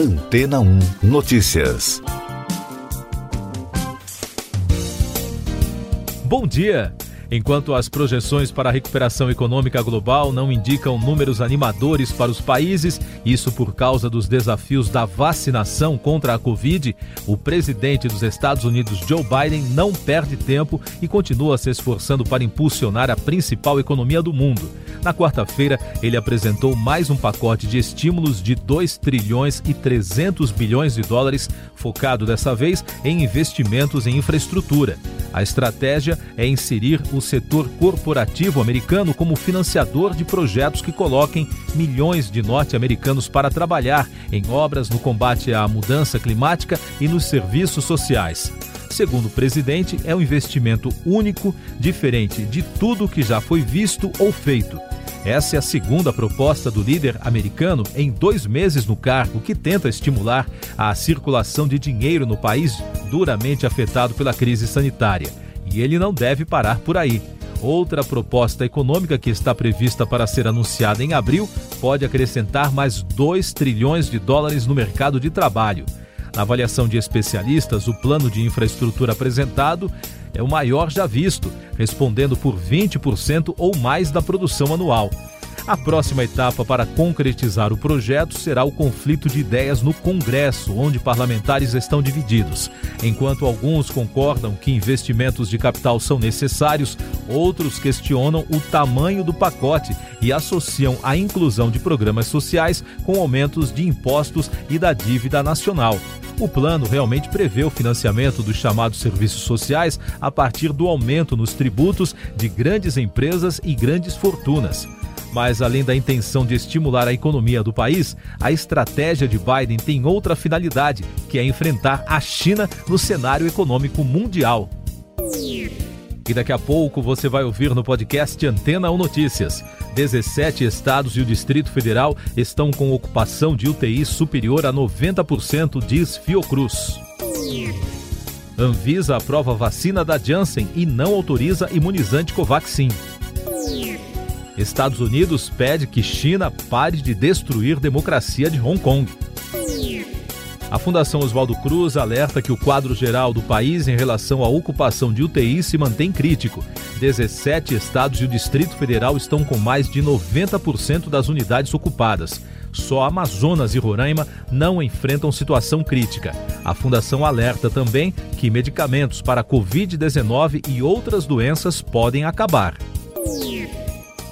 Antena 1 Notícias. Bom dia! Enquanto as projeções para a recuperação econômica global não indicam números animadores para os países, isso por causa dos desafios da vacinação contra a Covid, o presidente dos Estados Unidos, Joe Biden, não perde tempo e continua se esforçando para impulsionar a principal economia do mundo. Na quarta-feira, ele apresentou mais um pacote de estímulos de 2 trilhões e 300 bilhões de dólares, focado dessa vez em investimentos em infraestrutura. A estratégia é inserir o setor corporativo americano como financiador de projetos que coloquem milhões de norte-americanos para trabalhar em obras no combate à mudança climática e nos serviços sociais. Segundo o presidente, é um investimento único, diferente de tudo que já foi visto ou feito. Essa é a segunda proposta do líder americano em dois meses no cargo, que tenta estimular a circulação de dinheiro no país duramente afetado pela crise sanitária. E ele não deve parar por aí. Outra proposta econômica que está prevista para ser anunciada em abril pode acrescentar mais 2 trilhões de dólares no mercado de trabalho. Na avaliação de especialistas, o plano de infraestrutura apresentado é o maior já visto, respondendo por 20% ou mais da produção anual. A próxima etapa para concretizar o projeto será o conflito de ideias no Congresso, onde parlamentares estão divididos. Enquanto alguns concordam que investimentos de capital são necessários, outros questionam o tamanho do pacote e associam a inclusão de programas sociais com aumentos de impostos e da dívida nacional. O plano realmente prevê o financiamento dos chamados serviços sociais a partir do aumento nos tributos de grandes empresas e grandes fortunas. Mas, além da intenção de estimular a economia do país, a estratégia de Biden tem outra finalidade, que é enfrentar a China no cenário econômico mundial. E daqui a pouco você vai ouvir no podcast Antena ou Notícias. 17 estados e o Distrito Federal estão com ocupação de UTI superior a 90%, diz Fiocruz. Anvisa aprova vacina da Janssen e não autoriza imunizante Covaxin. Estados Unidos pede que China pare de destruir democracia de Hong Kong. A Fundação Oswaldo Cruz alerta que o quadro geral do país em relação à ocupação de UTI se mantém crítico. 17 estados e o Distrito Federal estão com mais de 90% das unidades ocupadas. Só Amazonas e Roraima não enfrentam situação crítica. A Fundação alerta também que medicamentos para Covid-19 e outras doenças podem acabar.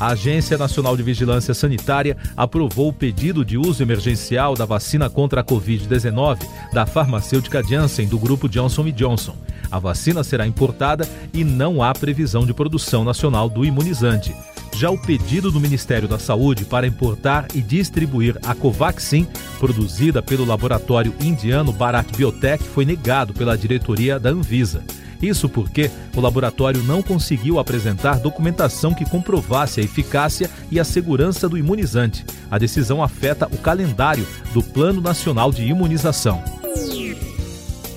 A Agência Nacional de Vigilância Sanitária aprovou o pedido de uso emergencial da vacina contra a Covid-19 da farmacêutica Janssen do grupo Johnson Johnson. A vacina será importada e não há previsão de produção nacional do imunizante. Já o pedido do Ministério da Saúde para importar e distribuir a Covaxin, produzida pelo laboratório indiano Bharat Biotech, foi negado pela diretoria da Anvisa. Isso porque o laboratório não conseguiu apresentar documentação que comprovasse a eficácia e a segurança do imunizante. A decisão afeta o calendário do Plano Nacional de Imunização.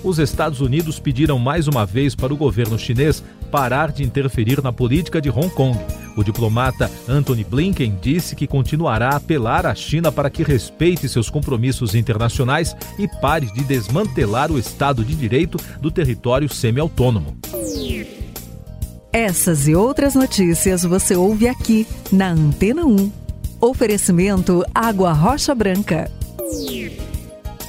Os Estados Unidos pediram mais uma vez para o governo chinês parar de interferir na política de Hong Kong. O diplomata Anthony Blinken disse que continuará a apelar à China para que respeite seus compromissos internacionais e pare de desmantelar o Estado de Direito do território semi-autônomo. Essas e outras notícias você ouve aqui na Antena 1. Oferecimento Água Rocha Branca.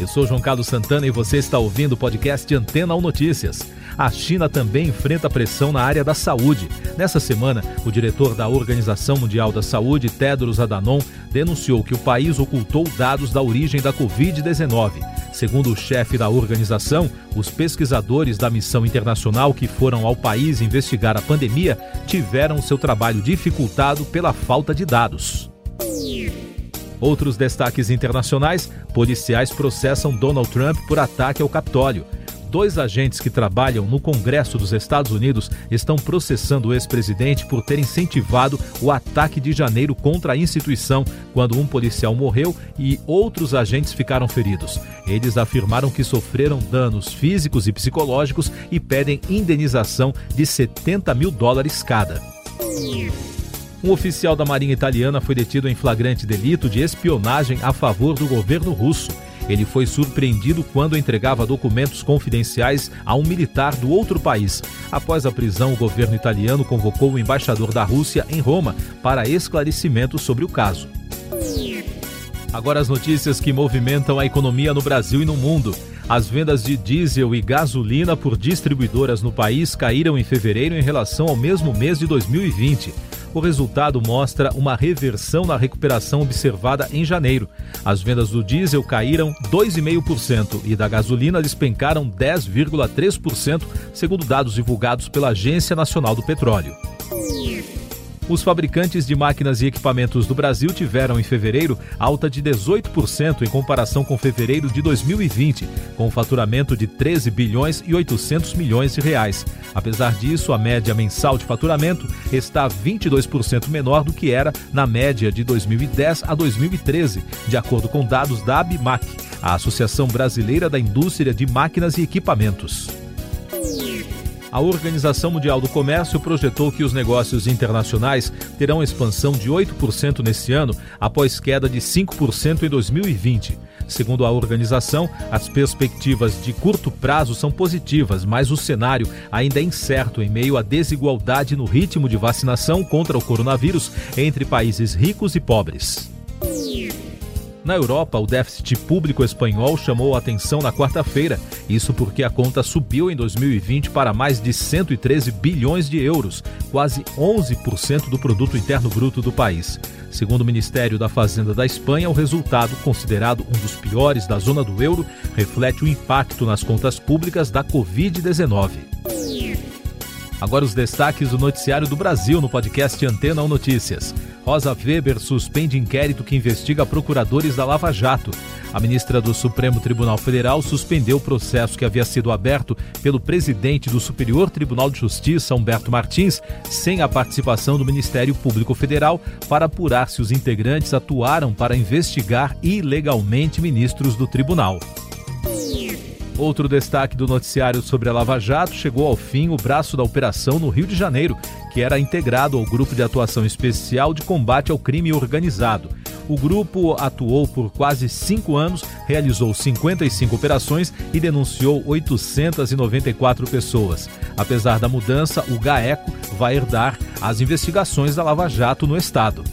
Eu sou João Carlos Santana e você está ouvindo o podcast Antena 1 Notícias. A China também enfrenta pressão na área da saúde. Nessa semana, o diretor da Organização Mundial da Saúde, Tedros Adhanom, denunciou que o país ocultou dados da origem da Covid-19. Segundo o chefe da organização, os pesquisadores da missão internacional que foram ao país investigar a pandemia tiveram seu trabalho dificultado pela falta de dados. Outros destaques internacionais: policiais processam Donald Trump por ataque ao Capitólio dois agentes que trabalham no Congresso dos Estados Unidos estão processando o ex-presidente por ter incentivado o ataque de janeiro contra a instituição, quando um policial morreu e outros agentes ficaram feridos. Eles afirmaram que sofreram danos físicos e psicológicos e pedem indenização de 70 mil dólares cada. Um oficial da Marinha Italiana foi detido em flagrante delito de espionagem a favor do governo russo. Ele foi surpreendido quando entregava documentos confidenciais a um militar do outro país. Após a prisão, o governo italiano convocou o embaixador da Rússia em Roma para esclarecimento sobre o caso. Agora as notícias que movimentam a economia no Brasil e no mundo. As vendas de diesel e gasolina por distribuidoras no país caíram em fevereiro em relação ao mesmo mês de 2020. O resultado mostra uma reversão na recuperação observada em janeiro. As vendas do diesel caíram 2,5% e da gasolina despencaram 10,3%, segundo dados divulgados pela Agência Nacional do Petróleo. Os fabricantes de máquinas e equipamentos do Brasil tiveram em fevereiro alta de 18% em comparação com fevereiro de 2020, com faturamento de 13 bilhões e 800 milhões de reais. Apesar disso, a média mensal de faturamento está 22% menor do que era na média de 2010 a 2013, de acordo com dados da ABMAC, a Associação Brasileira da Indústria de Máquinas e Equipamentos. A Organização Mundial do Comércio projetou que os negócios internacionais terão expansão de 8% neste ano, após queda de 5% em 2020. Segundo a organização, as perspectivas de curto prazo são positivas, mas o cenário ainda é incerto em meio à desigualdade no ritmo de vacinação contra o coronavírus entre países ricos e pobres. Na Europa, o déficit público espanhol chamou a atenção na quarta-feira. Isso porque a conta subiu em 2020 para mais de 113 bilhões de euros, quase 11% do produto interno bruto do país. Segundo o Ministério da Fazenda da Espanha, o resultado, considerado um dos piores da zona do euro, reflete o impacto nas contas públicas da Covid-19. Agora os destaques do noticiário do Brasil no podcast Antena 1 Notícias. Rosa Weber suspende inquérito que investiga procuradores da Lava Jato. A ministra do Supremo Tribunal Federal suspendeu o processo que havia sido aberto pelo presidente do Superior Tribunal de Justiça, Humberto Martins, sem a participação do Ministério Público Federal, para apurar se os integrantes atuaram para investigar ilegalmente ministros do tribunal. Outro destaque do noticiário sobre a Lava Jato chegou ao fim o braço da operação no Rio de Janeiro, que era integrado ao Grupo de Atuação Especial de Combate ao Crime Organizado. O grupo atuou por quase cinco anos, realizou 55 operações e denunciou 894 pessoas. Apesar da mudança, o GAECO vai herdar as investigações da Lava Jato no Estado.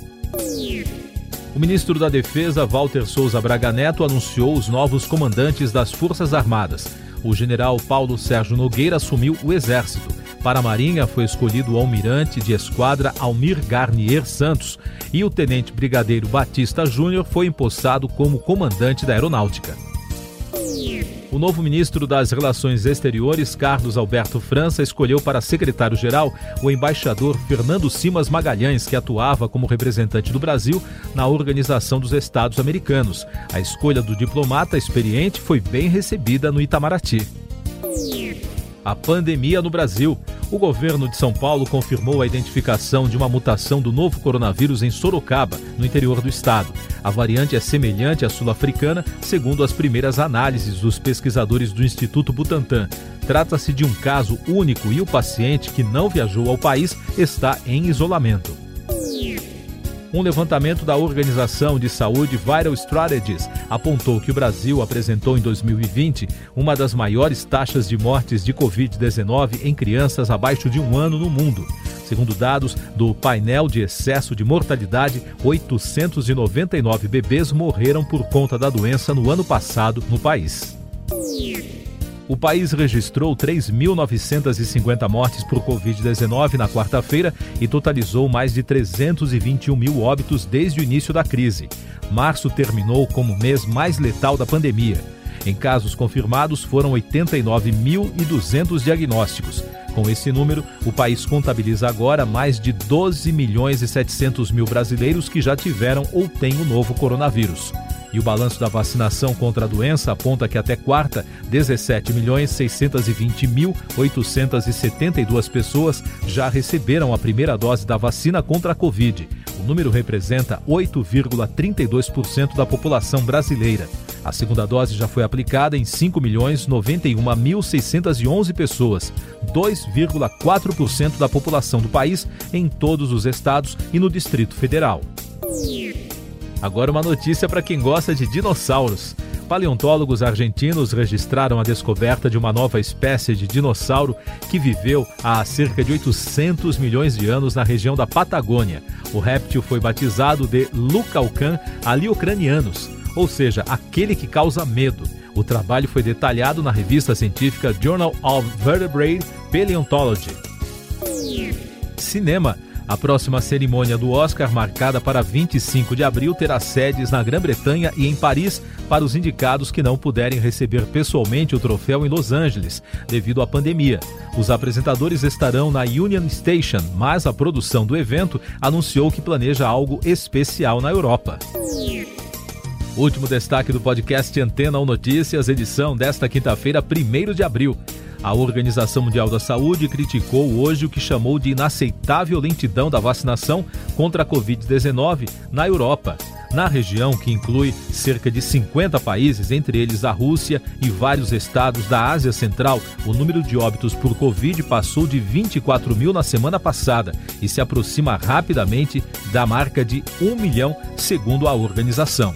O ministro da Defesa, Walter Souza Braga Neto, anunciou os novos comandantes das Forças Armadas. O general Paulo Sérgio Nogueira assumiu o Exército. Para a Marinha foi escolhido o almirante de esquadra Almir Garnier Santos e o tenente brigadeiro Batista Júnior foi empossado como comandante da Aeronáutica. O novo ministro das Relações Exteriores, Carlos Alberto França, escolheu para secretário-geral o embaixador Fernando Simas Magalhães, que atuava como representante do Brasil na Organização dos Estados Americanos. A escolha do diplomata experiente foi bem recebida no Itamaraty. A pandemia no Brasil. O governo de São Paulo confirmou a identificação de uma mutação do novo coronavírus em Sorocaba, no interior do estado. A variante é semelhante à sul-africana, segundo as primeiras análises dos pesquisadores do Instituto Butantan. Trata-se de um caso único e o paciente, que não viajou ao país, está em isolamento. Um levantamento da Organização de Saúde Viral Strategies apontou que o Brasil apresentou em 2020 uma das maiores taxas de mortes de Covid-19 em crianças abaixo de um ano no mundo. Segundo dados do painel de excesso de mortalidade, 899 bebês morreram por conta da doença no ano passado no país. O país registrou 3.950 mortes por Covid-19 na quarta-feira e totalizou mais de 321 mil óbitos desde o início da crise. Março terminou como o mês mais letal da pandemia. Em casos confirmados, foram 89.200 diagnósticos. Com esse número, o país contabiliza agora mais de 12 milhões e 700 mil brasileiros que já tiveram ou têm o novo coronavírus. E o balanço da vacinação contra a doença aponta que até quarta, 17 milhões 620 mil 872 pessoas já receberam a primeira dose da vacina contra a Covid. O número representa 8,32% da população brasileira. A segunda dose já foi aplicada em 5 milhões 91.611 pessoas, 2,4% da população do país em todos os estados e no Distrito Federal. Agora uma notícia para quem gosta de dinossauros. paleontólogos argentinos registraram a descoberta de uma nova espécie de dinossauro que viveu há cerca de 800 milhões de anos na região da Patagônia. O réptil foi batizado de Lucalcan aliocranianus, ou seja, aquele que causa medo. O trabalho foi detalhado na revista científica Journal of Vertebrate Paleontology. Cinema. A próxima cerimônia do Oscar, marcada para 25 de abril, terá sedes na Grã-Bretanha e em Paris para os indicados que não puderem receber pessoalmente o troféu em Los Angeles, devido à pandemia. Os apresentadores estarão na Union Station, mas a produção do evento anunciou que planeja algo especial na Europa. Último destaque do podcast Antena 1 Notícias, edição desta quinta-feira, 1 de abril. A Organização Mundial da Saúde criticou hoje o que chamou de inaceitável lentidão da vacinação contra a Covid-19 na Europa. Na região, que inclui cerca de 50 países, entre eles a Rússia e vários estados da Ásia Central, o número de óbitos por Covid passou de 24 mil na semana passada e se aproxima rapidamente da marca de 1 milhão, segundo a organização.